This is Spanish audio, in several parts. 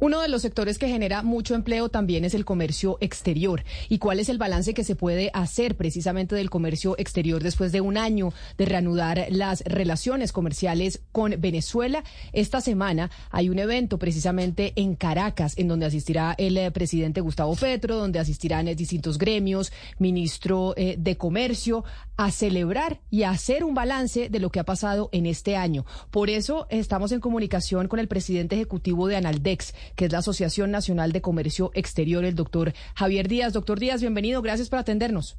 Uno de los sectores que genera mucho empleo también es el comercio exterior. ¿Y cuál es el balance que se puede hacer precisamente del comercio exterior después de un año de reanudar las relaciones comerciales con Venezuela? Esta semana hay un evento precisamente en Caracas en donde asistirá el eh, presidente Gustavo Petro, donde asistirán eh, distintos gremios, ministro eh, de Comercio, a celebrar y a hacer un balance de lo que ha pasado en este año. Por eso estamos en comunicación con el presidente ejecutivo de Analdex, que es la Asociación Nacional de Comercio Exterior, el doctor Javier Díaz. Doctor Díaz, bienvenido, gracias por atendernos.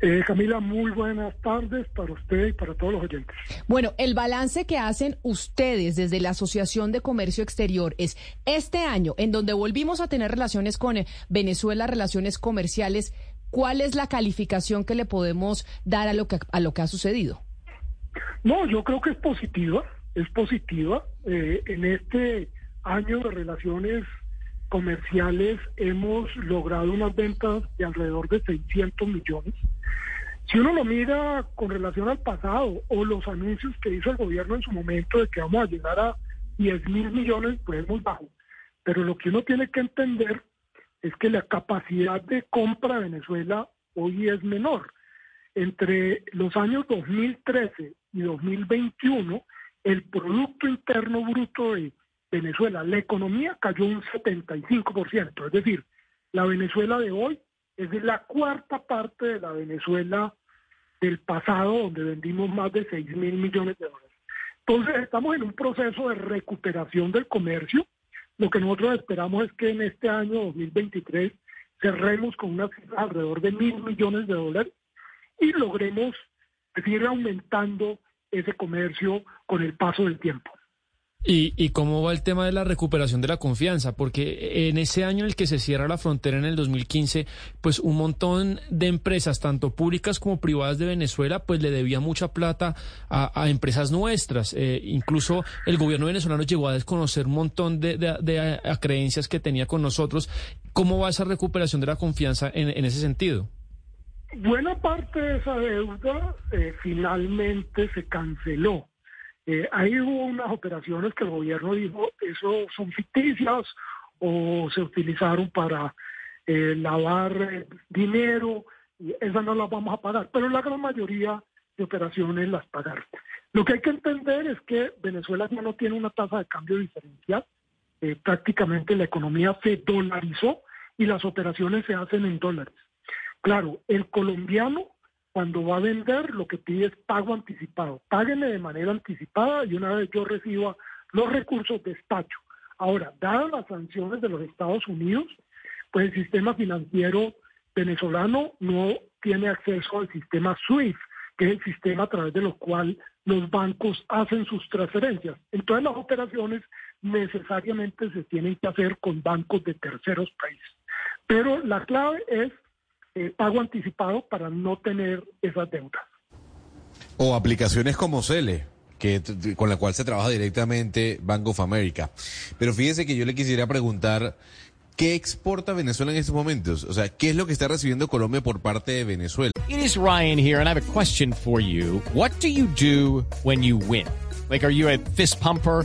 Eh, Camila, muy buenas tardes para usted y para todos los oyentes. Bueno, el balance que hacen ustedes desde la Asociación de Comercio Exterior es este año, en donde volvimos a tener relaciones con eh, Venezuela, relaciones comerciales. ¿Cuál es la calificación que le podemos dar a lo que, a lo que ha sucedido? No, yo creo que es positiva, es positiva. Eh, en este año de relaciones comerciales hemos logrado unas ventas de alrededor de 600 millones. Si uno lo mira con relación al pasado o los anuncios que hizo el gobierno en su momento de que vamos a llegar a 10 mil millones, pues es muy bajo. Pero lo que uno tiene que entender es que la capacidad de compra de Venezuela hoy es menor. Entre los años 2013 y 2021, el Producto Interno Bruto de Venezuela, la economía cayó un 75%, es decir, la Venezuela de hoy es de la cuarta parte de la Venezuela del pasado, donde vendimos más de 6 mil millones de dólares. Entonces, estamos en un proceso de recuperación del comercio. Lo que nosotros esperamos es que en este año 2023 cerremos con una alrededor de mil millones de dólares y logremos seguir aumentando ese comercio con el paso del tiempo. ¿Y, ¿Y cómo va el tema de la recuperación de la confianza? Porque en ese año en el que se cierra la frontera en el 2015, pues un montón de empresas, tanto públicas como privadas de Venezuela, pues le debía mucha plata a, empresas nuestras. Eh, incluso el gobierno venezolano llegó a desconocer un montón de, de, creencias que tenía con nosotros. ¿Cómo va esa recuperación de la confianza en, ese sentido? Buena parte de esa deuda eh, finalmente se canceló. Eh, ahí hubo unas operaciones que el gobierno dijo, eso son ficticias o se utilizaron para eh, lavar dinero, y esas no las vamos a pagar, pero la gran mayoría de operaciones las pagaron. Lo que hay que entender es que Venezuela ya no tiene una tasa de cambio diferencial, prácticamente la economía se dolarizó y las operaciones se hacen en dólares. Claro, el colombiano cuando va a vender lo que pide es pago anticipado. Páguenme de manera anticipada y una vez yo reciba los recursos despacho. Ahora, dadas las sanciones de los Estados Unidos, pues el sistema financiero venezolano no tiene acceso al sistema SWIFT, que es el sistema a través de lo cual los bancos hacen sus transferencias. Entonces las operaciones necesariamente se tienen que hacer con bancos de terceros países. Pero la clave es eh, pago anticipado para no tener esas deudas. O aplicaciones como Cele, que, con la cual se trabaja directamente Bank of America. Pero fíjese que yo le quisiera preguntar, ¿qué exporta Venezuela en estos momentos? O sea, ¿qué es lo que está recibiendo Colombia por parte de Venezuela? It is Ryan here, and I have a question for you. What do you do when you win? Like, are you a fist pumper?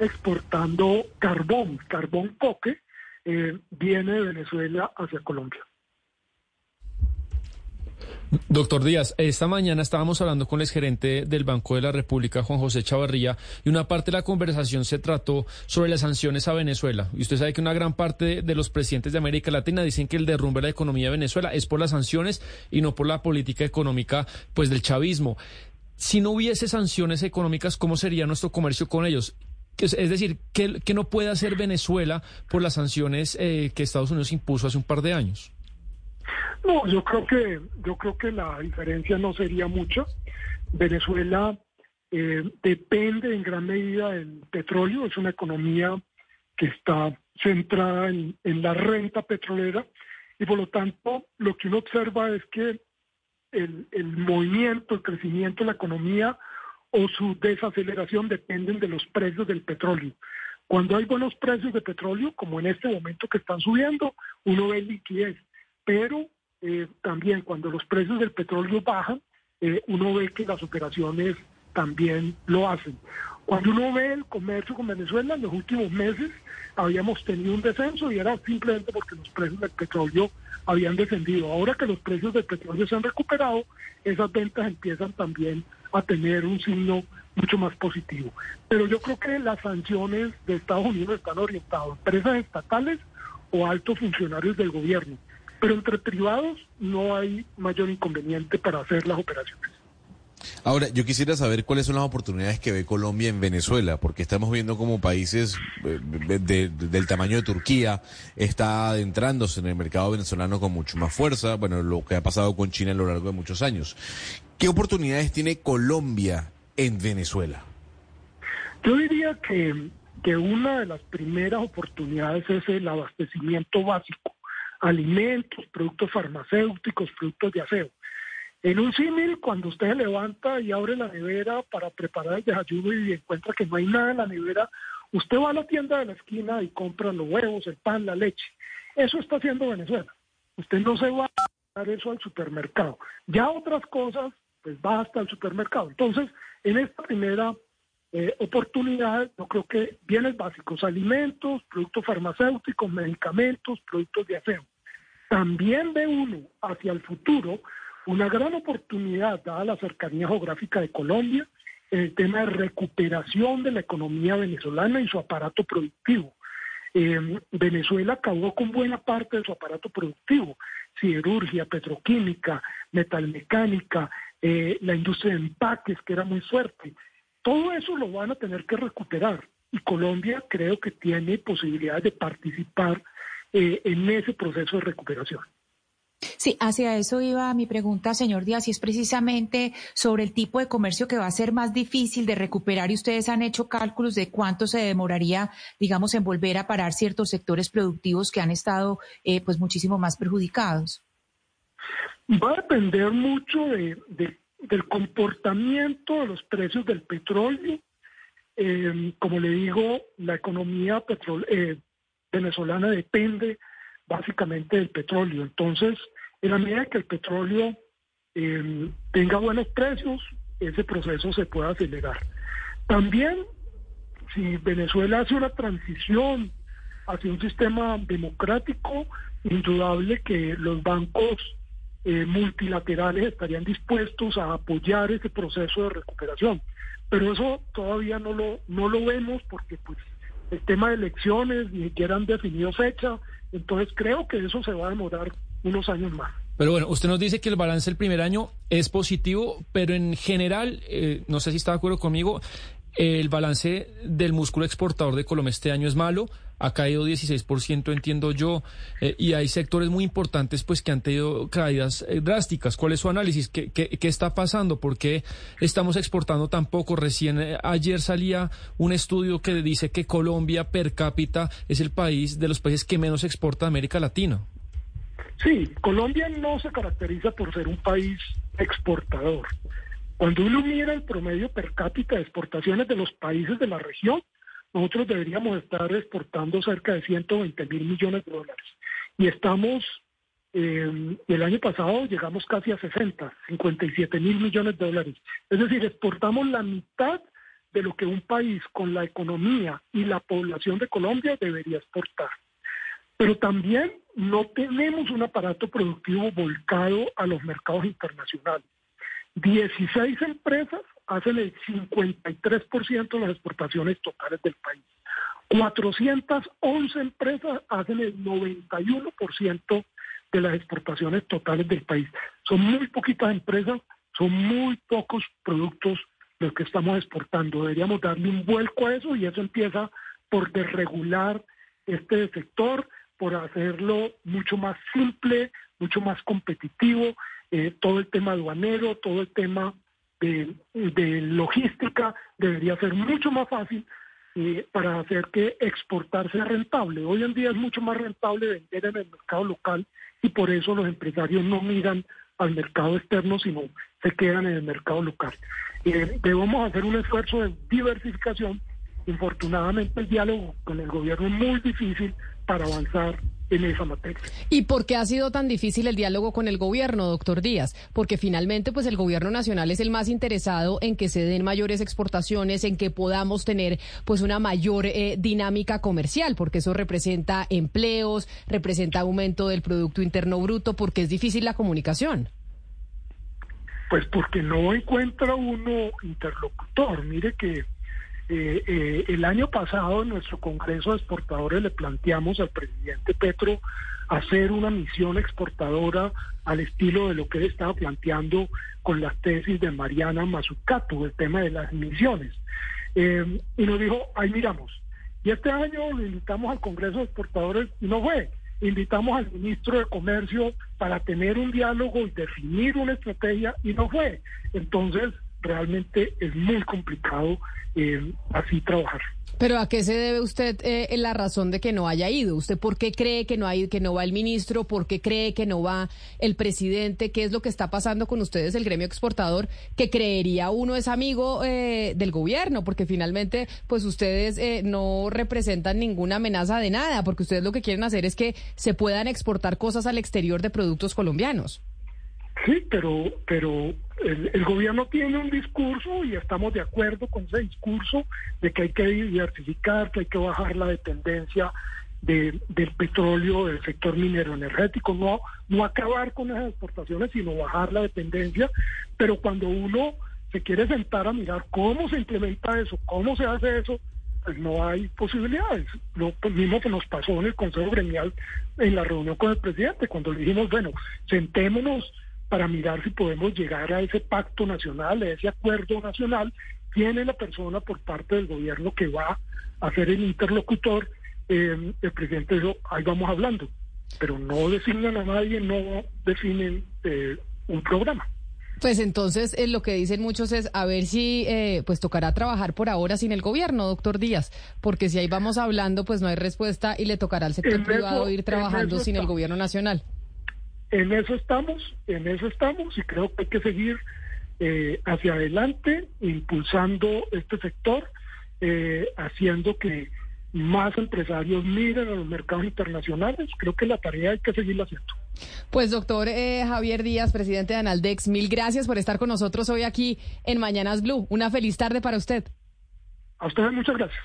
exportando carbón, carbón coque, eh, viene de Venezuela hacia Colombia. Doctor Díaz, esta mañana estábamos hablando con el gerente del Banco de la República, Juan José Chavarría, y una parte de la conversación se trató sobre las sanciones a Venezuela. Y usted sabe que una gran parte de los presidentes de América Latina dicen que el derrumbe de la economía de Venezuela es por las sanciones y no por la política económica pues del chavismo. Si no hubiese sanciones económicas, ¿cómo sería nuestro comercio con ellos? Es decir, ¿qué, no puede hacer Venezuela por las sanciones eh, que Estados Unidos impuso hace un par de años? No, yo creo que yo creo que la diferencia no sería mucha. Venezuela eh, depende en gran medida del petróleo, es una economía que está centrada en, la renta petrolera y por lo tanto lo que uno observa es que el, el movimiento, el crecimiento de la economía o su desaceleración dependen de los precios del petróleo. Cuando hay buenos precios de petróleo, como en este momento que están subiendo, uno ve liquidez, pero eh, también cuando los precios del petróleo bajan, eh, uno ve que las operaciones también lo hacen. Cuando uno ve el comercio con Venezuela, en los últimos meses habíamos tenido un descenso y era simplemente porque los precios del petróleo habían descendido. Ahora que los precios del petróleo se han recuperado, esas ventas empiezan también a tener un signo mucho más positivo. Pero yo creo que las sanciones de Estados Unidos están orientadas a empresas estatales o altos funcionarios del gobierno. Pero entre privados no hay mayor inconveniente para hacer las operaciones. Ahora, yo quisiera saber cuáles son las oportunidades que ve Colombia en Venezuela, porque estamos viendo como países eh, del tamaño de Turquía está adentrándose en el mercado venezolano con mucho más fuerza, bueno, lo que ha pasado con China a lo largo de muchos años. ¿Qué oportunidades tiene Colombia en Venezuela? Yo diría que, que una de las primeras oportunidades es el abastecimiento básico alimentos, productos farmacéuticos, productos de aseo. En un símil, cuando usted se levanta y abre la nevera para preparar el desayuno y encuentra que no hay nada en la nevera, usted va a la tienda de la esquina y compra los huevos, el pan, la leche. Eso está haciendo Venezuela. Usted no se va a dar eso al supermercado. Ya otras cosas, pues va hasta el supermercado. Entonces, en esta primera eh, oportunidades, yo creo que bienes básicos, alimentos, productos farmacéuticos, medicamentos, productos de aseo. También ve uno hacia el futuro una gran oportunidad, dada la cercanía geográfica de Colombia, en el tema de recuperación de la economía venezolana y su aparato productivo. Eh, Venezuela acabó con buena parte de su aparato productivo, siderurgia, petroquímica, metalmecánica, eh, la industria de empaques, que era muy fuerte. Todo eso lo van a tener que recuperar y Colombia creo que tiene posibilidades de participar eh, en ese proceso de recuperación. Sí, hacia eso iba mi pregunta, señor Díaz, y es precisamente sobre el tipo de comercio que va a ser más difícil de recuperar y ustedes han hecho cálculos de cuánto se demoraría, digamos, en volver a parar ciertos sectores productivos que han estado eh, pues muchísimo más perjudicados. Va a depender mucho de del comportamiento de los precios del petróleo. Eh, como le digo, la economía eh, venezolana depende básicamente del petróleo. Entonces, en la medida que el petróleo eh, tenga buenos precios, ese proceso se puede acelerar. También, si Venezuela hace una transición hacia un sistema democrático, indudable que los bancos eh, multilaterales estarían dispuestos a apoyar ese proceso de recuperación. Pero eso todavía no lo, no lo vemos porque pues el tema de elecciones ni siquiera han definido fecha, entonces creo que eso se va a demorar unos años más. Pero bueno, usted nos dice que el balance del primer año es positivo, pero en general, eh, no sé si está de acuerdo conmigo, el balance del músculo exportador de Colombia este año es malo, ha caído 16%, entiendo yo, eh, y hay sectores muy importantes pues que han tenido caídas eh, drásticas. ¿Cuál es su análisis? ¿Qué, qué, está pasando? ¿Por qué estamos exportando tan poco? Recién eh, ayer salía un estudio que dice que Colombia per cápita es el país de los países que menos exporta a América Latina. Sí, Colombia no se caracteriza por ser un país exportador. Cuando uno mira el promedio per cápita de exportaciones de los países de la región, nosotros deberíamos estar exportando cerca de 120 mil millones de dólares. Y estamos, eh, el año pasado llegamos casi a 60, 57 mil millones de dólares. Es decir, exportamos la mitad de lo que un país con la economía y la población de Colombia debería exportar. Pero también no tenemos un aparato productivo volcado a los mercados internacionales. 16 empresas hacen el 53% de las exportaciones totales del país. 411 empresas hacen el 91% de las exportaciones totales del país. Son muy poquitas empresas, son muy pocos productos los que estamos exportando. Deberíamos darle un vuelco a eso y eso empieza por desregular este sector, por hacerlo mucho más simple, mucho más competitivo, eh, todo el tema aduanero, todo el tema de, logística debería ser mucho más fácil eh, para hacer que exportar sea rentable. Hoy en día es mucho más rentable vender en el mercado local y por eso los empresarios no miran al mercado externo, sino se quedan en el mercado local. Eh, debemos hacer un esfuerzo de diversificación. Infortunadamente el diálogo con el gobierno es muy difícil para avanzar en esa materia. ¿Y por qué ha sido tan difícil el diálogo con el gobierno, doctor Díaz? Porque finalmente, pues el gobierno nacional es el más interesado en que se den mayores exportaciones, en que podamos tener pues una mayor eh, dinámica comercial, porque eso representa empleos, representa aumento del Producto Interno Bruto, porque es difícil la comunicación. Pues porque no encuentra uno interlocutor. Mire que eh, eh, el año pasado en nuestro Congreso de Exportadores le planteamos al presidente Petro hacer una misión exportadora al estilo de lo que él estaba planteando con las tesis de Mariana Mazzucato, el tema de las misiones. Eh, y nos dijo, ahí miramos. Y este año lo invitamos al Congreso de Exportadores y no fue. Invitamos al ministro de Comercio para tener un diálogo y definir una estrategia y no fue. Entonces, realmente es muy complicado eh, así trabajar. Pero ¿a qué se debe usted eh, la razón de que no haya ido? ¿Usted por qué cree que no, hay, que no va el ministro? ¿Por qué cree que no va el presidente? ¿Qué es lo que está pasando con ustedes, el gremio exportador, que creería uno es amigo eh, del gobierno? Porque finalmente, pues ustedes eh, no representan ninguna amenaza de nada, porque ustedes lo que quieren hacer es que se puedan exportar cosas al exterior de productos colombianos. Sí, pero, pero el, gobierno tiene un discurso y estamos de acuerdo con ese discurso de que hay que diversificar, que hay que bajar la dependencia de, del petróleo, del sector minero energético, no, no acabar con esas exportaciones, sino bajar la dependencia. Pero cuando uno se quiere sentar a mirar cómo se implementa eso, cómo se hace eso, pues no hay posibilidades. Lo mismo que nos pasó en el Consejo Gremial en la reunión con el presidente, cuando le dijimos, bueno, sentémonos para mirar si podemos llegar a ese pacto nacional, a ese acuerdo nacional, tiene la persona por parte del gobierno que va a ser el interlocutor, eh, el presidente dijo, ahí vamos hablando, pero no designan a nadie, no definen eh, un programa. Pues entonces eh, lo que dicen muchos es a ver si eh, pues tocará trabajar por ahora sin el gobierno, doctor Díaz, porque si ahí vamos hablando pues no hay respuesta y le tocará al sector En privado eso- ir trabajando sin el gobierno nacional. En eso estamos, en eso estamos y creo que hay que seguir eh, hacia adelante, impulsando este sector, eh, haciendo que más empresarios miren a los mercados internacionales. Creo que la tarea hay que seguirla haciendo. Pues doctor eh, Javier Díaz, presidente de Analdex, mil gracias por estar con nosotros hoy aquí en Mañanas Blue. Una feliz tarde para usted. A ustedes muchas gracias.